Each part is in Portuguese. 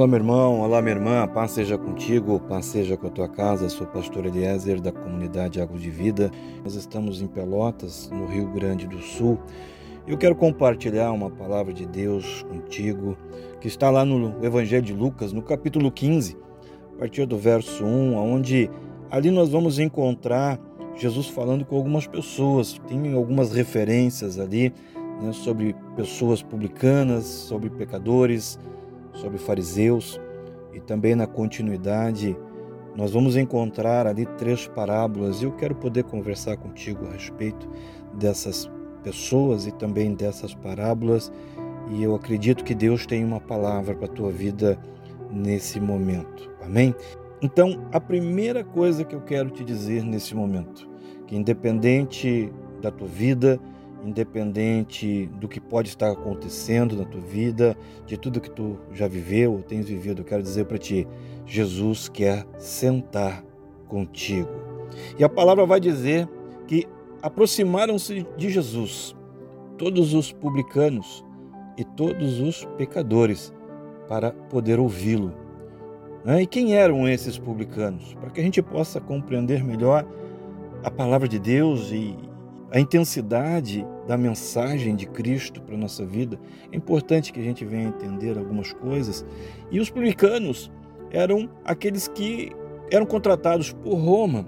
Olá, meu irmão, olá, minha irmã, paz seja contigo, paz seja com a tua casa. Sou pastor Eliezer da comunidade Água de Vida. Nós estamos em Pelotas, no Rio Grande do Sul. Eu quero compartilhar uma palavra de Deus contigo, que está lá no Evangelho de Lucas, no capítulo 15, a partir do verso 1, onde ali nós vamos encontrar Jesus falando com algumas pessoas. Tem algumas referências ali né, sobre pessoas publicanas, sobre pecadores sobre fariseus e também na continuidade nós vamos encontrar ali três parábolas e eu quero poder conversar contigo a respeito dessas pessoas e também dessas parábolas e eu acredito que Deus tem uma palavra para a tua vida nesse momento. Amém? Então, a primeira coisa que eu quero te dizer nesse momento, que independente da tua vida, independente do que pode estar acontecendo na tua vida, de tudo que tu já viveu ou tens vivido, eu quero dizer para ti, Jesus quer sentar contigo. E a palavra vai dizer que aproximaram-se de Jesus todos os publicanos e todos os pecadores para poder ouvi-lo. Né? E quem eram esses publicanos? Para que a gente possa compreender melhor a palavra de Deus e, a intensidade da mensagem de Cristo para a nossa vida, é importante que a gente venha entender algumas coisas. E os publicanos eram aqueles que eram contratados por Roma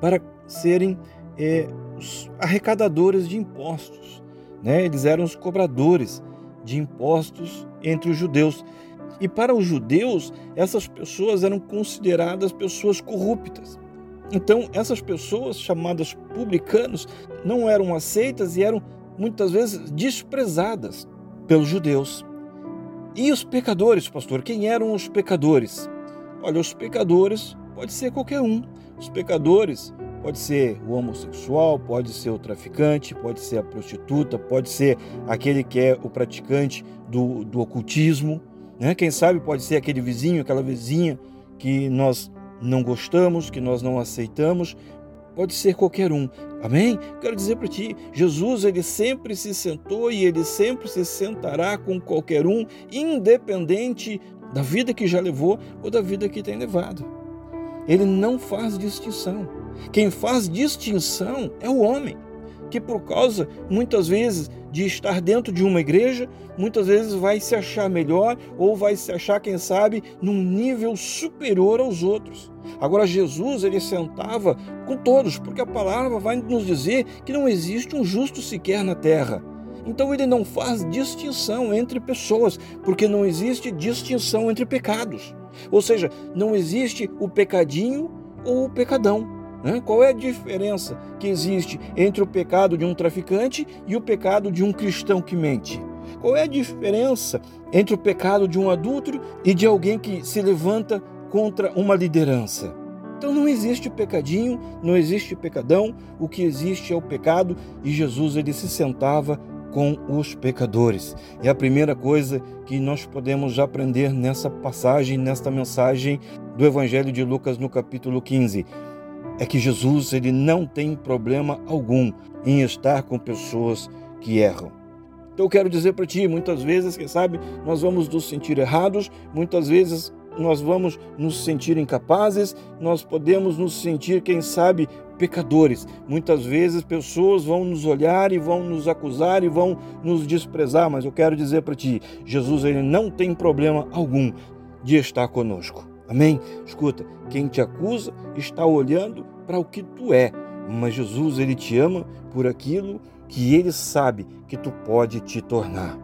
para serem é, os arrecadadores de impostos. Né? Eles eram os cobradores de impostos entre os judeus. E para os judeus, essas pessoas eram consideradas pessoas corruptas. Então, essas pessoas chamadas publicanos não eram aceitas e eram muitas vezes desprezadas pelos judeus. E os pecadores, pastor? Quem eram os pecadores? Olha, os pecadores pode ser qualquer um. Os pecadores pode ser o homossexual, pode ser o traficante, pode ser a prostituta, pode ser aquele que é o praticante do, do ocultismo. Né? Quem sabe pode ser aquele vizinho, aquela vizinha que nós não gostamos, que nós não aceitamos, pode ser qualquer um. Amém? Quero dizer para ti, Jesus ele sempre se sentou e ele sempre se sentará com qualquer um, independente da vida que já levou ou da vida que tem levado. Ele não faz distinção. Quem faz distinção é o homem que por causa, muitas vezes, de estar dentro de uma igreja, muitas vezes vai se achar melhor ou vai se achar, quem sabe, num nível superior aos outros. Agora, Jesus, ele sentava com todos, porque a palavra vai nos dizer que não existe um justo sequer na terra. Então, ele não faz distinção entre pessoas, porque não existe distinção entre pecados. Ou seja, não existe o pecadinho ou o pecadão. Qual é a diferença que existe entre o pecado de um traficante e o pecado de um cristão que mente? Qual é a diferença entre o pecado de um adúltero e de alguém que se levanta contra uma liderança? Então não existe pecadinho, não existe pecadão, o que existe é o pecado e Jesus ele se sentava com os pecadores. É a primeira coisa que nós podemos aprender nessa passagem, nesta mensagem do Evangelho de Lucas no capítulo 15 é que Jesus ele não tem problema algum em estar com pessoas que erram. Então eu quero dizer para ti, muitas vezes, quem sabe, nós vamos nos sentir errados, muitas vezes nós vamos nos sentir incapazes, nós podemos nos sentir, quem sabe, pecadores. Muitas vezes pessoas vão nos olhar e vão nos acusar e vão nos desprezar, mas eu quero dizer para ti, Jesus ele não tem problema algum de estar conosco. Amém? Escuta, quem te acusa está olhando para o que tu é, mas Jesus ele te ama por aquilo que ele sabe que tu pode te tornar.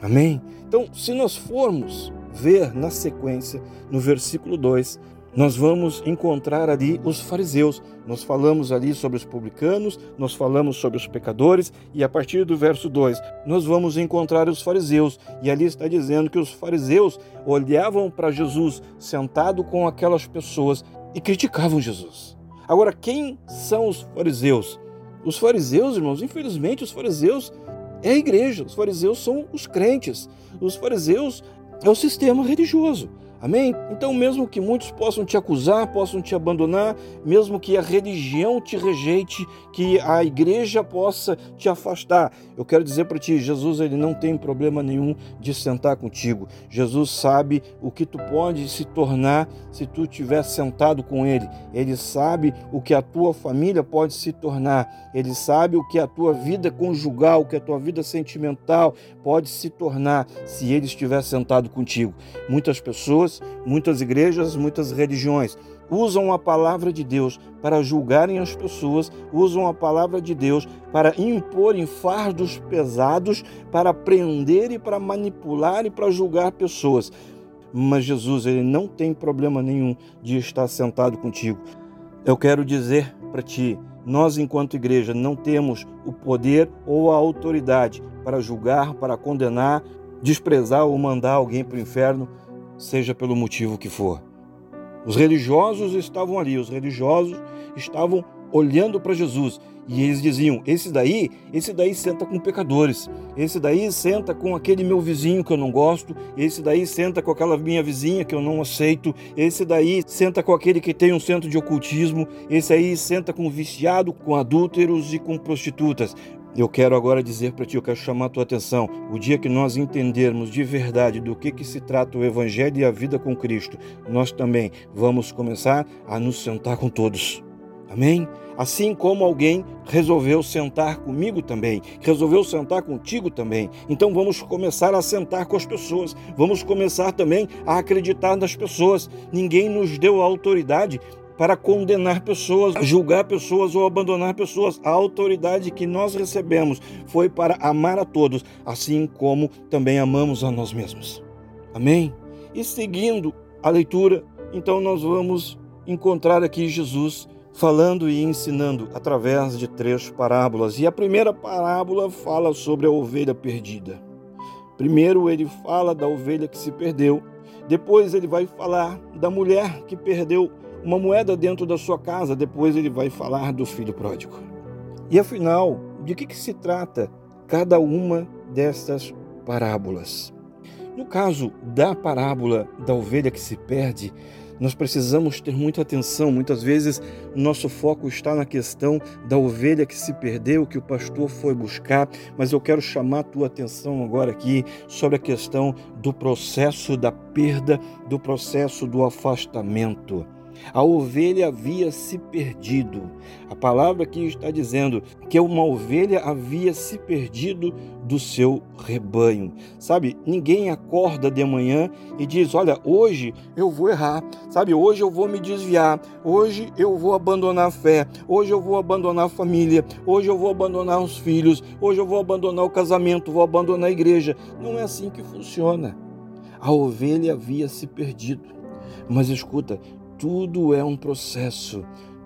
Amém? Então, se nós formos ver na sequência, no versículo 2, nós vamos encontrar ali os fariseus. Nós falamos ali sobre os publicanos, nós falamos sobre os pecadores, e a partir do verso 2, nós vamos encontrar os fariseus. E ali está dizendo que os fariseus olhavam para Jesus sentado com aquelas pessoas e criticavam Jesus. Agora, quem são os fariseus? Os fariseus, irmãos, infelizmente, os fariseus é a igreja, os fariseus são os crentes, os fariseus é o sistema religioso. Amém? Então, mesmo que muitos possam te acusar, possam te abandonar, mesmo que a religião te rejeite, que a igreja possa te afastar, eu quero dizer para ti, Jesus ele não tem problema nenhum de sentar contigo. Jesus sabe o que tu pode se tornar se tu estiver sentado com ele. Ele sabe o que a tua família pode se tornar. Ele sabe o que a tua vida conjugal, o que a tua vida sentimental pode se tornar se ele estiver sentado contigo. Muitas pessoas, muitas igrejas, muitas religiões usam a palavra de Deus para julgarem as pessoas, usam a palavra de Deus para imporem fardos pesados, para prender e para manipular e para julgar pessoas. Mas Jesus, ele não tem problema nenhum de estar sentado contigo. Eu quero dizer para ti, nós enquanto igreja não temos o poder ou a autoridade para julgar, para condenar, desprezar ou mandar alguém para o inferno, seja pelo motivo que for. Os religiosos estavam ali, os religiosos estavam olhando para Jesus e eles diziam: esse daí, esse daí senta com pecadores, esse daí senta com aquele meu vizinho que eu não gosto, esse daí senta com aquela minha vizinha que eu não aceito, esse daí senta com aquele que tem um centro de ocultismo, esse aí senta com viciado, com adúlteros e com prostitutas. Eu quero agora dizer para ti, eu quero chamar a tua atenção. O dia que nós entendermos de verdade do que, que se trata o Evangelho e a vida com Cristo, nós também vamos começar a nos sentar com todos. Amém? Assim como alguém resolveu sentar comigo também, resolveu sentar contigo também. Então vamos começar a sentar com as pessoas, vamos começar também a acreditar nas pessoas. Ninguém nos deu autoridade para condenar pessoas, julgar pessoas ou abandonar pessoas. A autoridade que nós recebemos foi para amar a todos, assim como também amamos a nós mesmos. Amém? E seguindo a leitura, então nós vamos encontrar aqui Jesus falando e ensinando através de três parábolas. E a primeira parábola fala sobre a ovelha perdida. Primeiro ele fala da ovelha que se perdeu, depois ele vai falar da mulher que perdeu uma moeda dentro da sua casa, depois ele vai falar do filho pródigo. E afinal, de que, que se trata cada uma destas parábolas? No caso da parábola da ovelha que se perde, nós precisamos ter muita atenção. Muitas vezes nosso foco está na questão da ovelha que se perdeu, que o pastor foi buscar, mas eu quero chamar a tua atenção agora aqui sobre a questão do processo da perda, do processo do afastamento. A ovelha havia se perdido. A palavra aqui está dizendo que uma ovelha havia se perdido do seu rebanho. Sabe, ninguém acorda de manhã e diz: Olha, hoje eu vou errar, sabe, hoje eu vou me desviar, hoje eu vou abandonar a fé, hoje eu vou abandonar a família, hoje eu vou abandonar os filhos, hoje eu vou abandonar o casamento, vou abandonar a igreja. Não é assim que funciona. A ovelha havia se perdido. Mas escuta, tudo é um processo.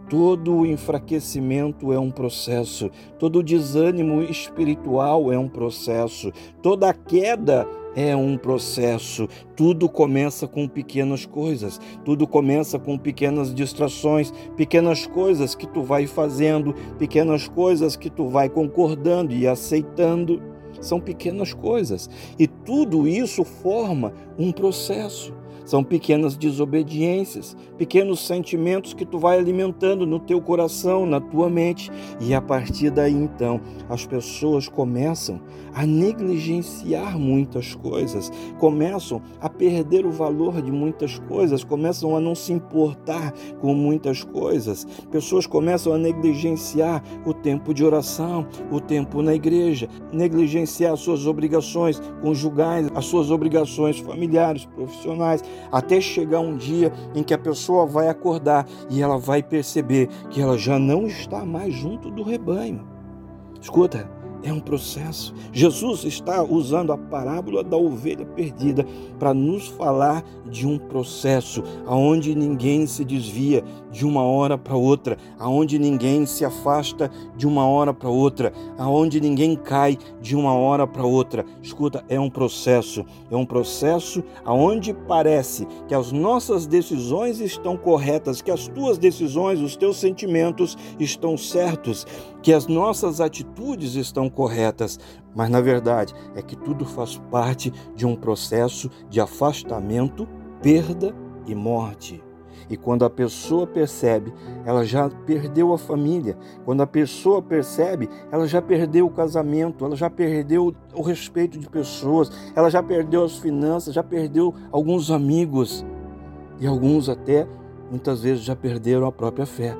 Todo enfraquecimento é um processo, todo desânimo espiritual é um processo, toda queda é um processo. Tudo começa com pequenas coisas, tudo começa com pequenas distrações, pequenas coisas que tu vai fazendo, pequenas coisas que tu vai concordando e aceitando. São pequenas coisas e tudo isso forma um processo. São pequenas desobediências, pequenos sentimentos que tu vai alimentando no teu coração, na tua mente, e a partir daí então as pessoas começam a negligenciar muitas coisas, começam a perder o valor de muitas coisas, começam a não se importar com muitas coisas. Pessoas começam a negligenciar o tempo de oração, o tempo na igreja, negligenciar as suas obrigações conjugais, as suas obrigações familiares, profissionais, até chegar um dia em que a pessoa vai acordar e ela vai perceber que ela já não está mais junto do rebanho. Escuta, é um processo. Jesus está usando a parábola da ovelha perdida para nos falar de um processo aonde ninguém se desvia de uma hora para outra, aonde ninguém se afasta de uma hora para outra, aonde ninguém cai de uma hora para outra. Escuta, é um processo, é um processo aonde parece que as nossas decisões estão corretas, que as tuas decisões, os teus sentimentos estão certos, que as nossas atitudes estão corretas, mas na verdade é que tudo faz parte de um processo de afastamento perda e morte. E quando a pessoa percebe, ela já perdeu a família. Quando a pessoa percebe, ela já perdeu o casamento, ela já perdeu o respeito de pessoas, ela já perdeu as finanças, já perdeu alguns amigos. E alguns até, muitas vezes, já perderam a própria fé.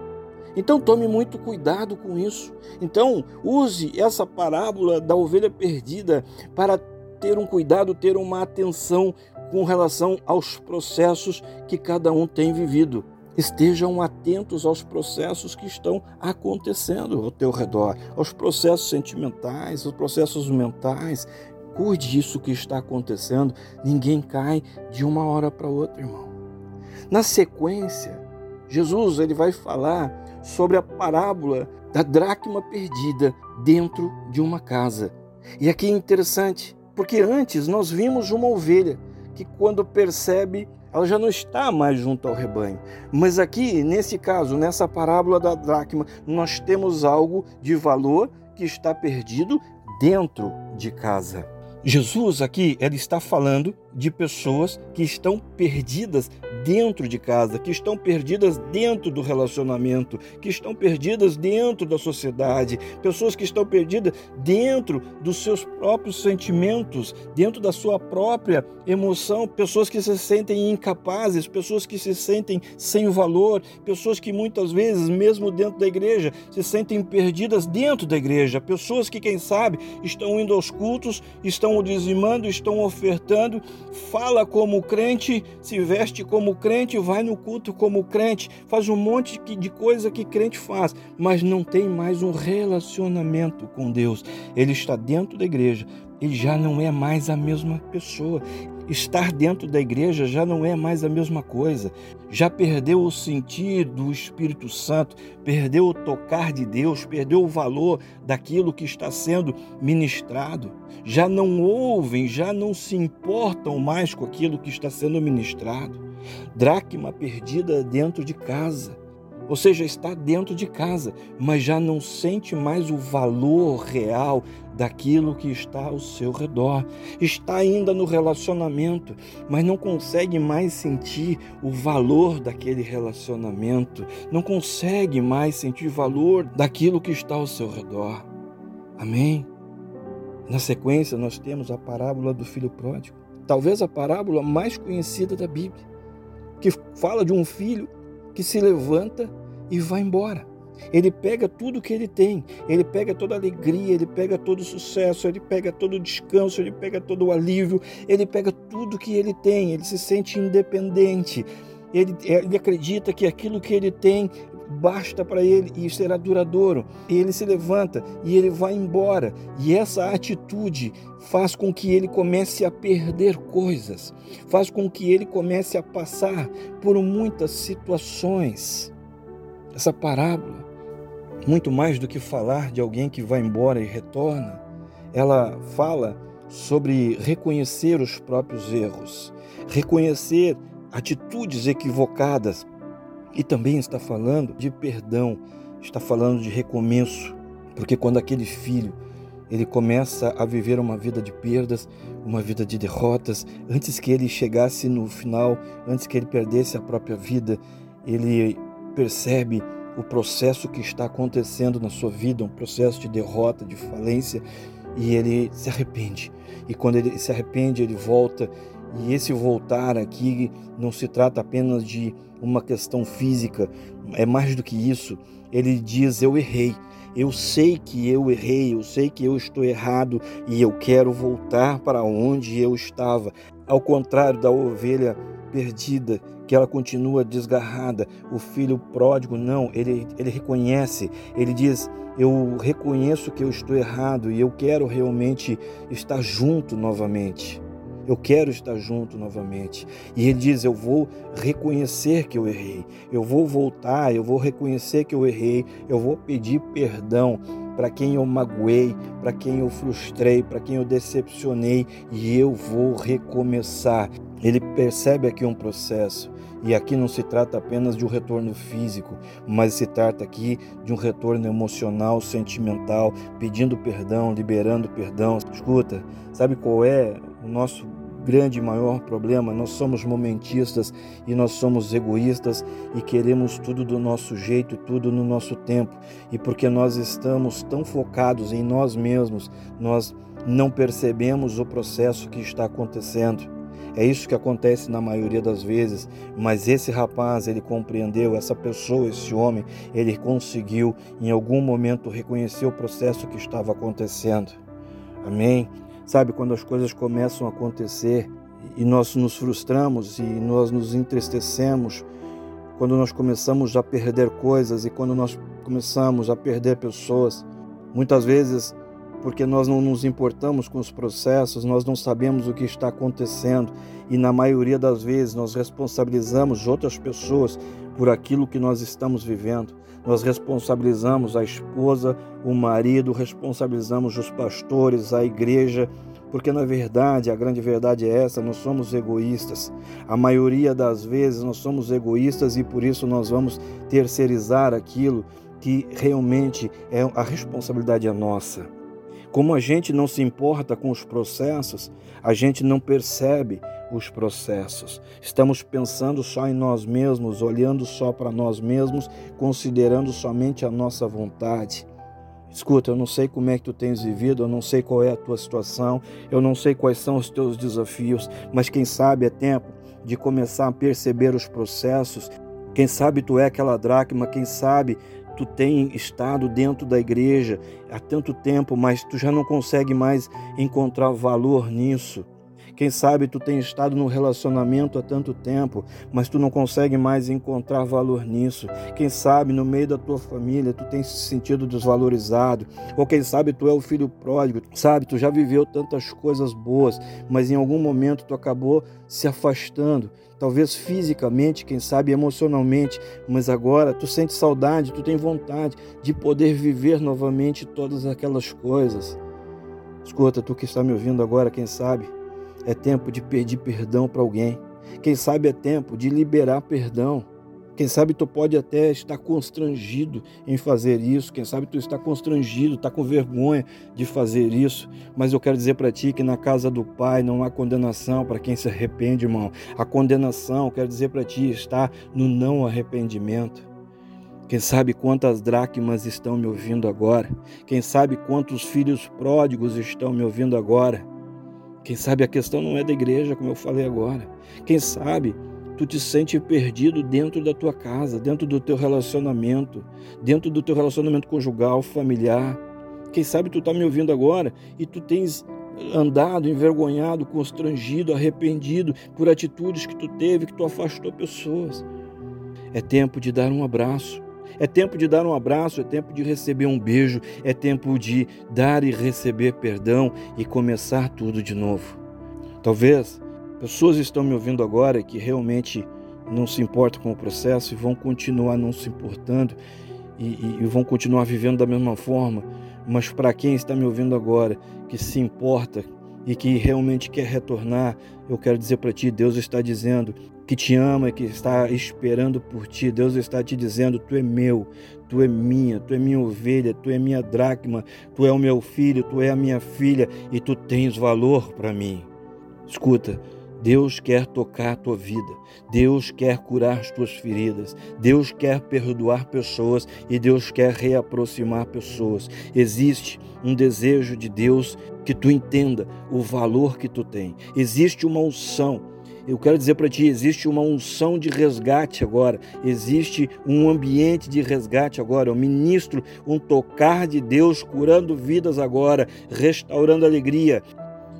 Então tome muito cuidado com isso. Então use essa parábola da ovelha perdida para ter um cuidado, ter uma atenção com relação aos processos que cada um tem vivido. Estejam atentos aos processos que estão acontecendo ao teu redor, aos processos sentimentais, aos processos mentais. Cuide disso que está acontecendo. Ninguém cai de uma hora para outra, irmão. Na sequência, Jesus ele vai falar sobre a parábola da dracma perdida dentro de uma casa. E aqui é interessante, porque antes nós vimos uma ovelha que quando percebe, ela já não está mais junto ao rebanho. Mas aqui, nesse caso, nessa parábola da dracma, nós temos algo de valor que está perdido dentro de casa. Jesus aqui, ele está falando de pessoas que estão perdidas dentro de casa, que estão perdidas dentro do relacionamento, que estão perdidas dentro da sociedade, pessoas que estão perdidas dentro dos seus próprios sentimentos, dentro da sua própria emoção, pessoas que se sentem incapazes, pessoas que se sentem sem valor, pessoas que muitas vezes, mesmo dentro da igreja, se sentem perdidas dentro da igreja, pessoas que, quem sabe, estão indo aos cultos, estão dizimando, estão ofertando, fala como crente, se veste como crente, vai no culto como crente, faz um monte de coisa que crente faz, mas não tem mais um relacionamento com Deus. Ele está dentro da igreja, ele já não é mais a mesma pessoa. Estar dentro da igreja já não é mais a mesma coisa. Já perdeu o sentido do Espírito Santo, perdeu o tocar de Deus, perdeu o valor daquilo que está sendo ministrado. Já não ouvem, já não se importam mais com aquilo que está sendo ministrado. Dracma perdida dentro de casa ou seja, está dentro de casa, mas já não sente mais o valor real daquilo que está ao seu redor. Está ainda no relacionamento, mas não consegue mais sentir o valor daquele relacionamento, não consegue mais sentir valor daquilo que está ao seu redor. Amém? Na sequência, nós temos a parábola do filho pródigo, talvez a parábola mais conhecida da Bíblia, que fala de um filho que se levanta e vai embora. Ele pega tudo que ele tem, ele pega toda alegria, ele pega todo o sucesso, ele pega todo o descanso, ele pega todo o alívio, ele pega tudo que ele tem, ele se sente independente, ele, ele acredita que aquilo que ele tem basta para ele e será duradouro. E ele se levanta e ele vai embora. E essa atitude faz com que ele comece a perder coisas, faz com que ele comece a passar por muitas situações. Essa parábola, muito mais do que falar de alguém que vai embora e retorna, ela fala sobre reconhecer os próprios erros, reconhecer atitudes equivocadas e também está falando de perdão, está falando de recomeço, porque quando aquele filho ele começa a viver uma vida de perdas, uma vida de derrotas, antes que ele chegasse no final, antes que ele perdesse a própria vida, ele percebe o processo que está acontecendo na sua vida, um processo de derrota, de falência, e ele se arrepende. E quando ele se arrepende, ele volta. E esse voltar aqui não se trata apenas de uma questão física, é mais do que isso. Ele diz: Eu errei. Eu sei que eu errei, eu sei que eu estou errado e eu quero voltar para onde eu estava. Ao contrário da ovelha perdida, que ela continua desgarrada. O filho pródigo, não, ele, ele reconhece, ele diz: Eu reconheço que eu estou errado e eu quero realmente estar junto novamente. Eu quero estar junto novamente. E ele diz: Eu vou reconhecer que eu errei. Eu vou voltar, eu vou reconhecer que eu errei. Eu vou pedir perdão para quem eu magoei, para quem eu frustrei, para quem eu decepcionei. E eu vou recomeçar. Ele percebe aqui um processo. E aqui não se trata apenas de um retorno físico, mas se trata aqui de um retorno emocional, sentimental, pedindo perdão, liberando perdão. Escuta, sabe qual é o nosso grande e maior problema. Nós somos momentistas e nós somos egoístas e queremos tudo do nosso jeito, tudo no nosso tempo. E porque nós estamos tão focados em nós mesmos, nós não percebemos o processo que está acontecendo. É isso que acontece na maioria das vezes, mas esse rapaz, ele compreendeu, essa pessoa, esse homem, ele conseguiu em algum momento reconhecer o processo que estava acontecendo. Amém? Sabe, quando as coisas começam a acontecer e nós nos frustramos e nós nos entristecemos, quando nós começamos a perder coisas e quando nós começamos a perder pessoas, muitas vezes porque nós não nos importamos com os processos, nós não sabemos o que está acontecendo e na maioria das vezes nós responsabilizamos outras pessoas por aquilo que nós estamos vivendo. Nós responsabilizamos a esposa, o marido, responsabilizamos os pastores, a igreja, porque na verdade, a grande verdade é essa, nós somos egoístas. A maioria das vezes nós somos egoístas e por isso nós vamos terceirizar aquilo que realmente é a responsabilidade é nossa. Como a gente não se importa com os processos, a gente não percebe os processos. Estamos pensando só em nós mesmos, olhando só para nós mesmos, considerando somente a nossa vontade. Escuta, eu não sei como é que tu tens vivido, eu não sei qual é a tua situação, eu não sei quais são os teus desafios, mas quem sabe é tempo de começar a perceber os processos. Quem sabe tu é aquela dracma, quem sabe tu tem estado dentro da igreja há tanto tempo, mas tu já não consegue mais encontrar valor nisso. Quem sabe tu tem estado no relacionamento há tanto tempo, mas tu não consegue mais encontrar valor nisso. Quem sabe no meio da tua família tu tem se sentido desvalorizado, ou quem sabe tu é o filho pródigo, sabe, tu já viveu tantas coisas boas, mas em algum momento tu acabou se afastando, talvez fisicamente, quem sabe emocionalmente, mas agora tu sente saudade, tu tem vontade de poder viver novamente todas aquelas coisas. Escuta, tu que está me ouvindo agora, quem sabe é tempo de pedir perdão para alguém. Quem sabe é tempo de liberar perdão. Quem sabe tu pode até estar constrangido em fazer isso, quem sabe tu está constrangido, está com vergonha de fazer isso, mas eu quero dizer para ti que na casa do Pai não há condenação para quem se arrepende, irmão. A condenação, quero dizer para ti, está no não arrependimento. Quem sabe quantas dracmas estão me ouvindo agora? Quem sabe quantos filhos pródigos estão me ouvindo agora? Quem sabe a questão não é da igreja, como eu falei agora. Quem sabe tu te sente perdido dentro da tua casa, dentro do teu relacionamento, dentro do teu relacionamento conjugal, familiar. Quem sabe tu está me ouvindo agora e tu tens andado envergonhado, constrangido, arrependido por atitudes que tu teve, que tu afastou pessoas. É tempo de dar um abraço. É tempo de dar um abraço, é tempo de receber um beijo, é tempo de dar e receber perdão e começar tudo de novo. Talvez pessoas estão me ouvindo agora que realmente não se importam com o processo e vão continuar não se importando e, e, e vão continuar vivendo da mesma forma. Mas para quem está me ouvindo agora, que se importa e que realmente quer retornar, eu quero dizer para ti: Deus está dizendo que te ama, que está esperando por ti. Deus está te dizendo: Tu é meu, tu é minha, tu é minha ovelha, tu é minha dracma, tu é o meu filho, tu é a minha filha e tu tens valor para mim. Escuta, Deus quer tocar a tua vida, Deus quer curar as tuas feridas, Deus quer perdoar pessoas e Deus quer reaproximar pessoas. Existe um desejo de Deus que tu entenda o valor que tu tem. Existe uma unção eu quero dizer para ti: existe uma unção de resgate agora, existe um ambiente de resgate agora. Eu ministro um tocar de Deus curando vidas agora, restaurando alegria.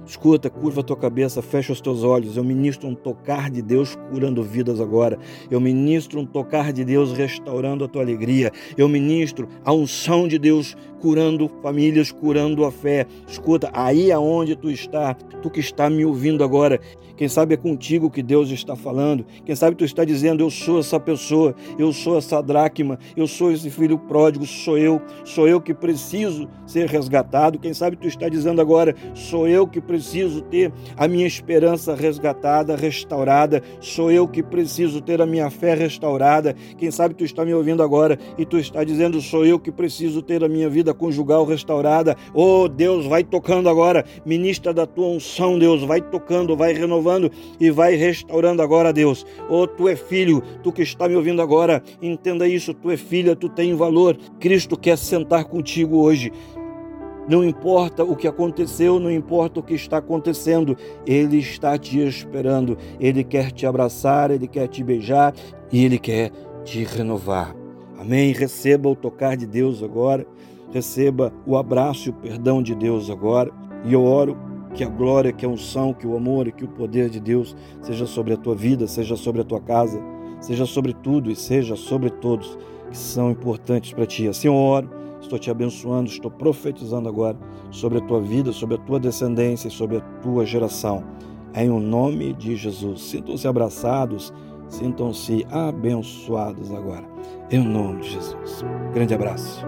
Escuta, curva a tua cabeça, fecha os teus olhos. Eu ministro um tocar de Deus curando vidas agora. Eu ministro um tocar de Deus restaurando a tua alegria. Eu ministro a unção de Deus curando famílias, curando a fé. Escuta, aí aonde tu está, tu que está me ouvindo agora, quem sabe é contigo que Deus está falando. Quem sabe tu está dizendo: Eu sou essa pessoa, eu sou essa dracma, eu sou esse filho pródigo, sou eu, sou eu que preciso ser resgatado. Quem sabe tu está dizendo agora: Sou eu que preciso preciso ter a minha esperança resgatada, restaurada, sou eu que preciso ter a minha fé restaurada. Quem sabe tu está me ouvindo agora e tu está dizendo, sou eu que preciso ter a minha vida conjugal restaurada. Oh, Deus, vai tocando agora, ministra da tua unção, Deus, vai tocando, vai renovando e vai restaurando agora, Deus. Oh, tu é filho, tu que está me ouvindo agora, entenda isso, tu é filha, tu tem valor. Cristo quer sentar contigo hoje. Não importa o que aconteceu, não importa o que está acontecendo, Ele está te esperando. Ele quer te abraçar, Ele quer te beijar e Ele quer te renovar. Amém? Receba o tocar de Deus agora, receba o abraço e o perdão de Deus agora. E eu oro que a glória, que a unção, que o amor e que o poder de Deus seja sobre a tua vida, seja sobre a tua casa, seja sobre tudo e seja sobre todos que são importantes para ti. Assim eu oro Estou te abençoando, estou profetizando agora sobre a tua vida, sobre a tua descendência e sobre a tua geração. Em o nome de Jesus. Sintam-se abraçados, sintam-se abençoados agora. Em nome de Jesus. Grande abraço.